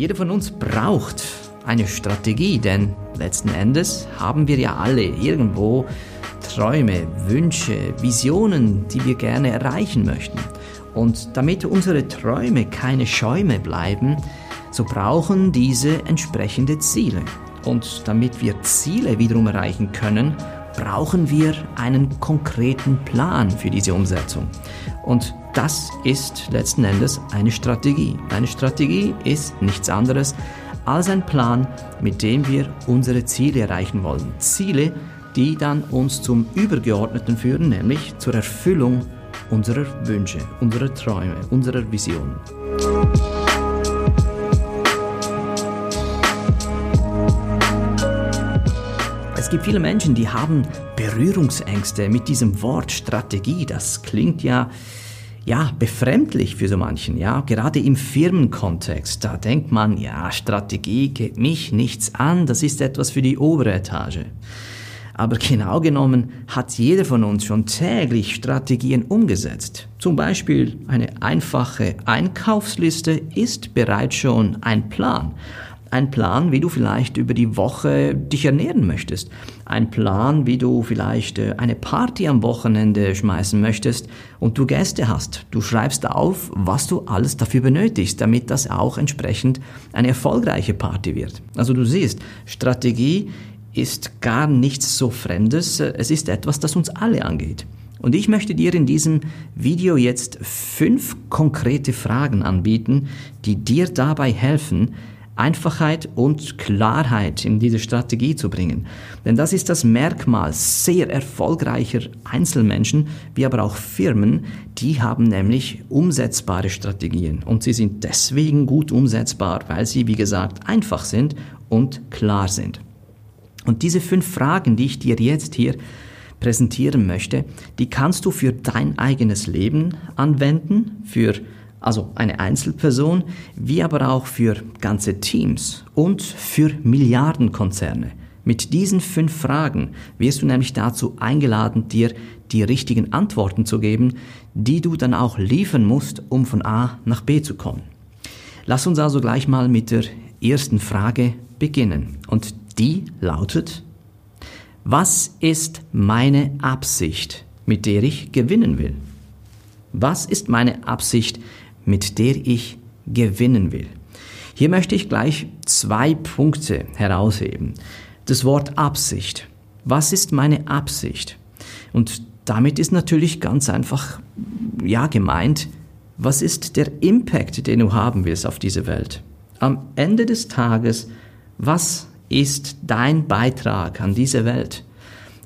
Jeder von uns braucht eine Strategie, denn letzten Endes haben wir ja alle irgendwo Träume, Wünsche, Visionen, die wir gerne erreichen möchten. Und damit unsere Träume keine Schäume bleiben, so brauchen diese entsprechende Ziele. Und damit wir Ziele wiederum erreichen können, brauchen wir einen konkreten Plan für diese Umsetzung. Und das ist letzten Endes eine Strategie. Eine Strategie ist nichts anderes als ein Plan, mit dem wir unsere Ziele erreichen wollen. Ziele, die dann uns zum Übergeordneten führen, nämlich zur Erfüllung unserer Wünsche, unserer Träume, unserer Visionen. Es gibt viele Menschen, die haben Berührungsängste mit diesem Wort Strategie. Das klingt ja ja, befremdlich für so manchen, ja. Gerade im Firmenkontext, da denkt man, ja, Strategie geht mich nichts an, das ist etwas für die obere Etage. Aber genau genommen hat jeder von uns schon täglich Strategien umgesetzt. Zum Beispiel eine einfache Einkaufsliste ist bereits schon ein Plan. Ein Plan, wie du vielleicht über die Woche dich ernähren möchtest. Ein Plan, wie du vielleicht äh, eine Party am Wochenende schmeißen möchtest und du Gäste hast. Du schreibst auf, was du alles dafür benötigst, damit das auch entsprechend eine erfolgreiche Party wird. Also du siehst, Strategie ist gar nichts so Fremdes. Es ist etwas, das uns alle angeht. Und ich möchte dir in diesem Video jetzt fünf konkrete Fragen anbieten, die dir dabei helfen, Einfachheit und Klarheit in diese Strategie zu bringen. Denn das ist das Merkmal sehr erfolgreicher Einzelmenschen, wie aber auch Firmen, die haben nämlich umsetzbare Strategien. Und sie sind deswegen gut umsetzbar, weil sie, wie gesagt, einfach sind und klar sind. Und diese fünf Fragen, die ich dir jetzt hier präsentieren möchte, die kannst du für dein eigenes Leben anwenden, für also eine Einzelperson, wie aber auch für ganze Teams und für Milliardenkonzerne. Mit diesen fünf Fragen wirst du nämlich dazu eingeladen, dir die richtigen Antworten zu geben, die du dann auch liefern musst, um von A nach B zu kommen. Lass uns also gleich mal mit der ersten Frage beginnen. Und die lautet, was ist meine Absicht, mit der ich gewinnen will? Was ist meine Absicht, mit der ich gewinnen will. Hier möchte ich gleich zwei Punkte herausheben. Das Wort Absicht. Was ist meine Absicht? Und damit ist natürlich ganz einfach, ja, gemeint, was ist der Impact, den du haben willst auf diese Welt? Am Ende des Tages, was ist dein Beitrag an diese Welt?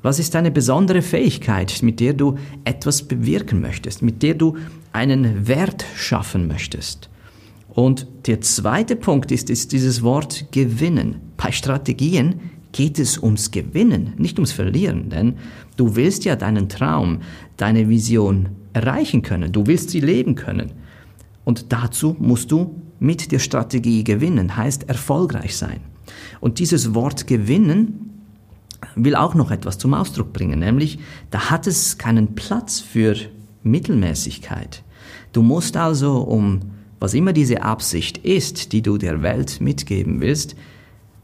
Was ist deine besondere Fähigkeit, mit der du etwas bewirken möchtest, mit der du einen Wert schaffen möchtest? Und der zweite Punkt ist, ist dieses Wort gewinnen. Bei Strategien geht es ums Gewinnen, nicht ums Verlieren, denn du willst ja deinen Traum, deine Vision erreichen können, du willst sie leben können. Und dazu musst du mit der Strategie gewinnen, heißt erfolgreich sein. Und dieses Wort gewinnen will auch noch etwas zum Ausdruck bringen, nämlich da hat es keinen Platz für Mittelmäßigkeit. Du musst also, um was immer diese Absicht ist, die du der Welt mitgeben willst,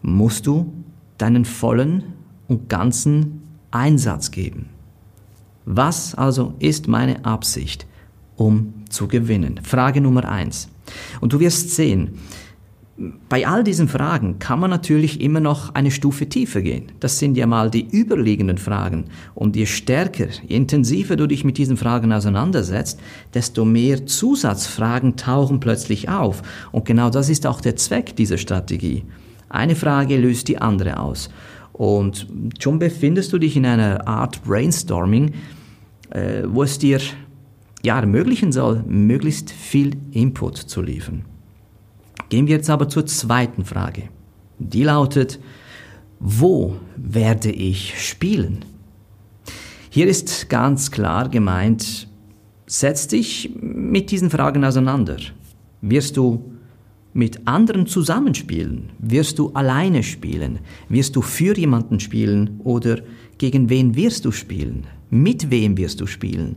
musst du deinen vollen und ganzen Einsatz geben. Was also ist meine Absicht, um zu gewinnen? Frage Nummer eins. Und du wirst sehen, bei all diesen Fragen kann man natürlich immer noch eine Stufe tiefer gehen. Das sind ja mal die überliegenden Fragen. Und je stärker, je intensiver du dich mit diesen Fragen auseinandersetzt, desto mehr Zusatzfragen tauchen plötzlich auf. Und genau das ist auch der Zweck dieser Strategie. Eine Frage löst die andere aus. Und schon befindest du dich in einer Art Brainstorming, äh, wo es dir ja ermöglichen soll, möglichst viel Input zu liefern. Gehen wir jetzt aber zur zweiten Frage. Die lautet, wo werde ich spielen? Hier ist ganz klar gemeint, setz dich mit diesen Fragen auseinander. Wirst du mit anderen zusammenspielen? Wirst du alleine spielen? Wirst du für jemanden spielen oder gegen wen wirst du spielen? Mit wem wirst du spielen?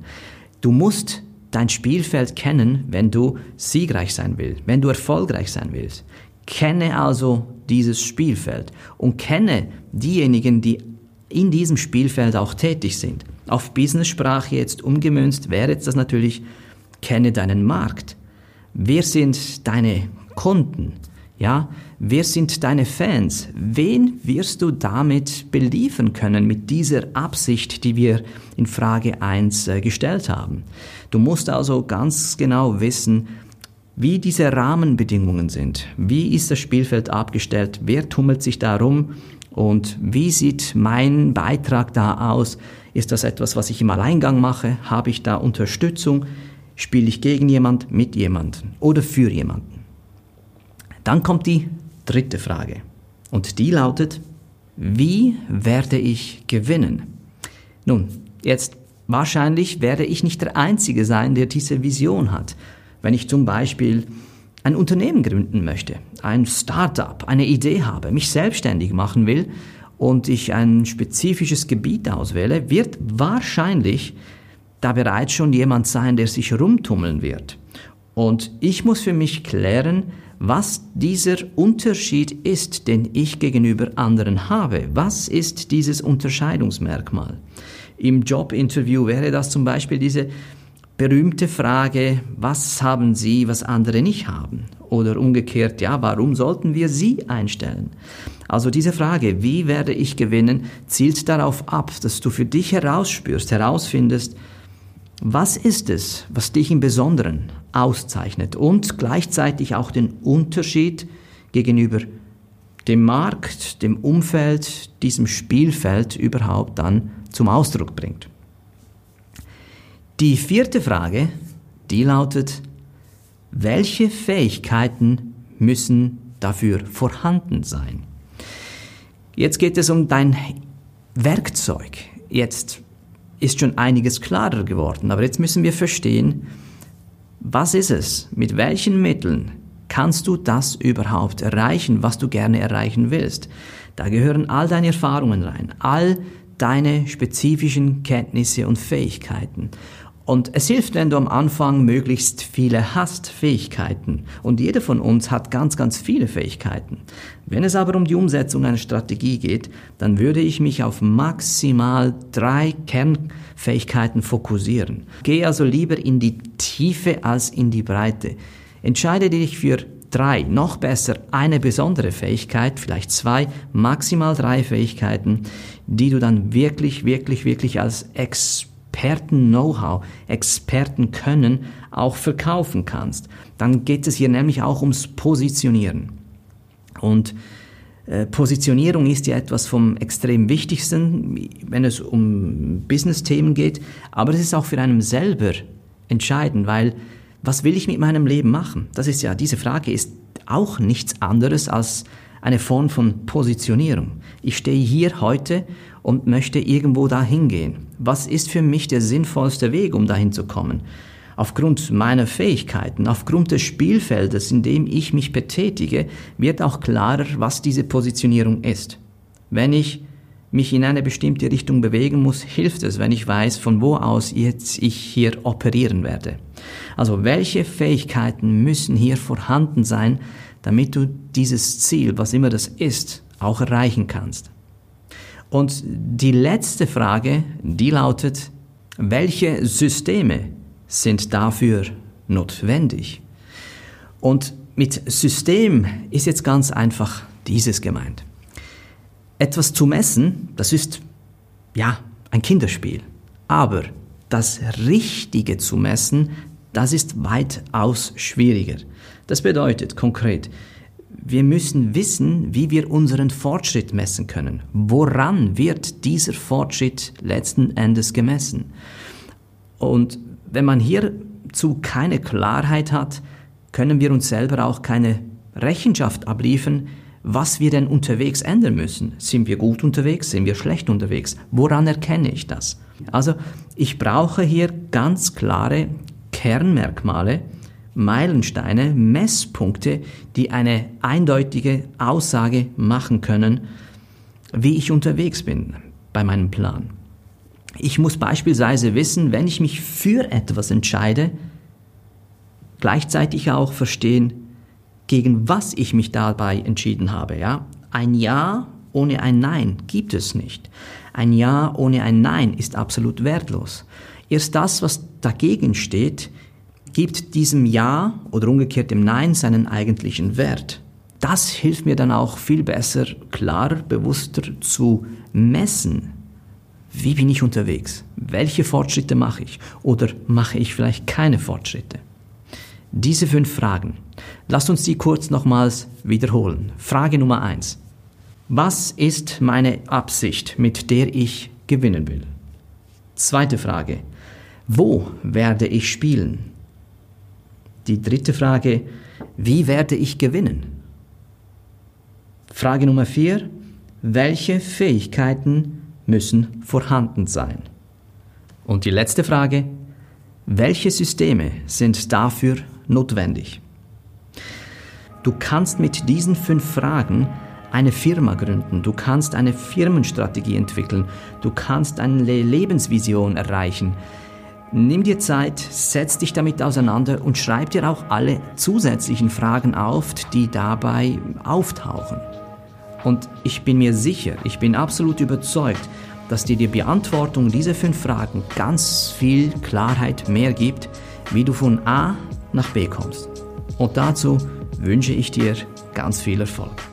Du musst dein Spielfeld kennen, wenn du siegreich sein willst, wenn du erfolgreich sein willst. Kenne also dieses Spielfeld und kenne diejenigen, die in diesem Spielfeld auch tätig sind. Auf Business-Sprache jetzt umgemünzt wäre jetzt das natürlich, kenne deinen Markt. Wer sind deine Kunden? Ja, wer sind deine Fans? Wen wirst du damit beliefern können mit dieser Absicht, die wir in Frage 1 äh, gestellt haben? Du musst also ganz genau wissen, wie diese Rahmenbedingungen sind. Wie ist das Spielfeld abgestellt? Wer tummelt sich da rum? Und wie sieht mein Beitrag da aus? Ist das etwas, was ich im Alleingang mache? Habe ich da Unterstützung? Spiele ich gegen jemand, mit jemandem oder für jemanden? Dann kommt die dritte Frage. Und die lautet, wie werde ich gewinnen? Nun, jetzt wahrscheinlich werde ich nicht der Einzige sein, der diese Vision hat. Wenn ich zum Beispiel ein Unternehmen gründen möchte, ein Startup, eine Idee habe, mich selbstständig machen will und ich ein spezifisches Gebiet auswähle, wird wahrscheinlich da bereits schon jemand sein, der sich rumtummeln wird. Und ich muss für mich klären, was dieser Unterschied ist, den ich gegenüber anderen habe. Was ist dieses Unterscheidungsmerkmal? Im Jobinterview wäre das zum Beispiel diese berühmte Frage, was haben Sie, was andere nicht haben? Oder umgekehrt, ja, warum sollten wir Sie einstellen? Also diese Frage, wie werde ich gewinnen, zielt darauf ab, dass du für dich herausspürst, herausfindest, was ist es, was dich im Besonderen auszeichnet und gleichzeitig auch den Unterschied gegenüber dem Markt, dem Umfeld, diesem Spielfeld überhaupt dann zum Ausdruck bringt. Die vierte Frage, die lautet, welche Fähigkeiten müssen dafür vorhanden sein? Jetzt geht es um dein Werkzeug. Jetzt ist schon einiges klarer geworden, aber jetzt müssen wir verstehen, was ist es? Mit welchen Mitteln kannst du das überhaupt erreichen, was du gerne erreichen willst? Da gehören all deine Erfahrungen rein, all deine spezifischen Kenntnisse und Fähigkeiten. Und es hilft, wenn du am Anfang möglichst viele hast, Fähigkeiten. Und jeder von uns hat ganz, ganz viele Fähigkeiten. Wenn es aber um die Umsetzung einer Strategie geht, dann würde ich mich auf maximal drei Kernfähigkeiten fokussieren. Geh also lieber in die Tiefe als in die Breite. Entscheide dich für drei, noch besser eine besondere Fähigkeit, vielleicht zwei, maximal drei Fähigkeiten, die du dann wirklich, wirklich, wirklich als Experte Experten-Know-how, Experten-Können auch verkaufen kannst. Dann geht es hier nämlich auch ums Positionieren. Und äh, Positionierung ist ja etwas vom extrem wichtigsten, wenn es um Business-Themen geht, aber es ist auch für einen selber entscheidend, weil was will ich mit meinem Leben machen? Das ist ja, diese Frage ist auch nichts anderes als eine Form von Positionierung. Ich stehe hier heute und möchte irgendwo dahin gehen. Was ist für mich der sinnvollste Weg, um dahin zu kommen? Aufgrund meiner Fähigkeiten, aufgrund des Spielfeldes, in dem ich mich betätige, wird auch klarer, was diese Positionierung ist. Wenn ich mich in eine bestimmte Richtung bewegen muss, hilft es, wenn ich weiß, von wo aus jetzt ich hier operieren werde. Also welche Fähigkeiten müssen hier vorhanden sein, damit du dieses Ziel, was immer das ist, auch erreichen kannst. Und die letzte Frage, die lautet, welche Systeme sind dafür notwendig? Und mit System ist jetzt ganz einfach dieses gemeint. Etwas zu messen, das ist ja ein Kinderspiel. Aber das Richtige zu messen, das ist weitaus schwieriger. Das bedeutet konkret, wir müssen wissen, wie wir unseren Fortschritt messen können. Woran wird dieser Fortschritt letzten Endes gemessen? Und wenn man hierzu keine Klarheit hat, können wir uns selber auch keine Rechenschaft abliefern, was wir denn unterwegs ändern müssen. Sind wir gut unterwegs? Sind wir schlecht unterwegs? Woran erkenne ich das? Also ich brauche hier ganz klare Kernmerkmale, Meilensteine, Messpunkte, die eine eindeutige Aussage machen können, wie ich unterwegs bin bei meinem Plan. Ich muss beispielsweise wissen, wenn ich mich für etwas entscheide, gleichzeitig auch verstehen, gegen was ich mich dabei entschieden habe. Ja? Ein Ja ohne ein Nein gibt es nicht. Ein Ja ohne ein Nein ist absolut wertlos. Erst das, was dagegen steht, gibt diesem Ja oder umgekehrt dem Nein seinen eigentlichen Wert. Das hilft mir dann auch viel besser, klarer, bewusster zu messen, wie bin ich unterwegs, welche Fortschritte mache ich oder mache ich vielleicht keine Fortschritte. Diese fünf Fragen, lasst uns die kurz nochmals wiederholen. Frage Nummer eins: Was ist meine Absicht, mit der ich gewinnen will? Zweite Frage. Wo werde ich spielen? Die dritte Frage, wie werde ich gewinnen? Frage Nummer vier, welche Fähigkeiten müssen vorhanden sein? Und die letzte Frage, welche Systeme sind dafür notwendig? Du kannst mit diesen fünf Fragen eine Firma gründen, du kannst eine Firmenstrategie entwickeln, du kannst eine Lebensvision erreichen, Nimm dir Zeit, setz dich damit auseinander und schreib dir auch alle zusätzlichen Fragen auf, die dabei auftauchen. Und ich bin mir sicher, ich bin absolut überzeugt, dass dir die Beantwortung dieser fünf Fragen ganz viel Klarheit mehr gibt, wie du von A nach B kommst. Und dazu wünsche ich dir ganz viel Erfolg.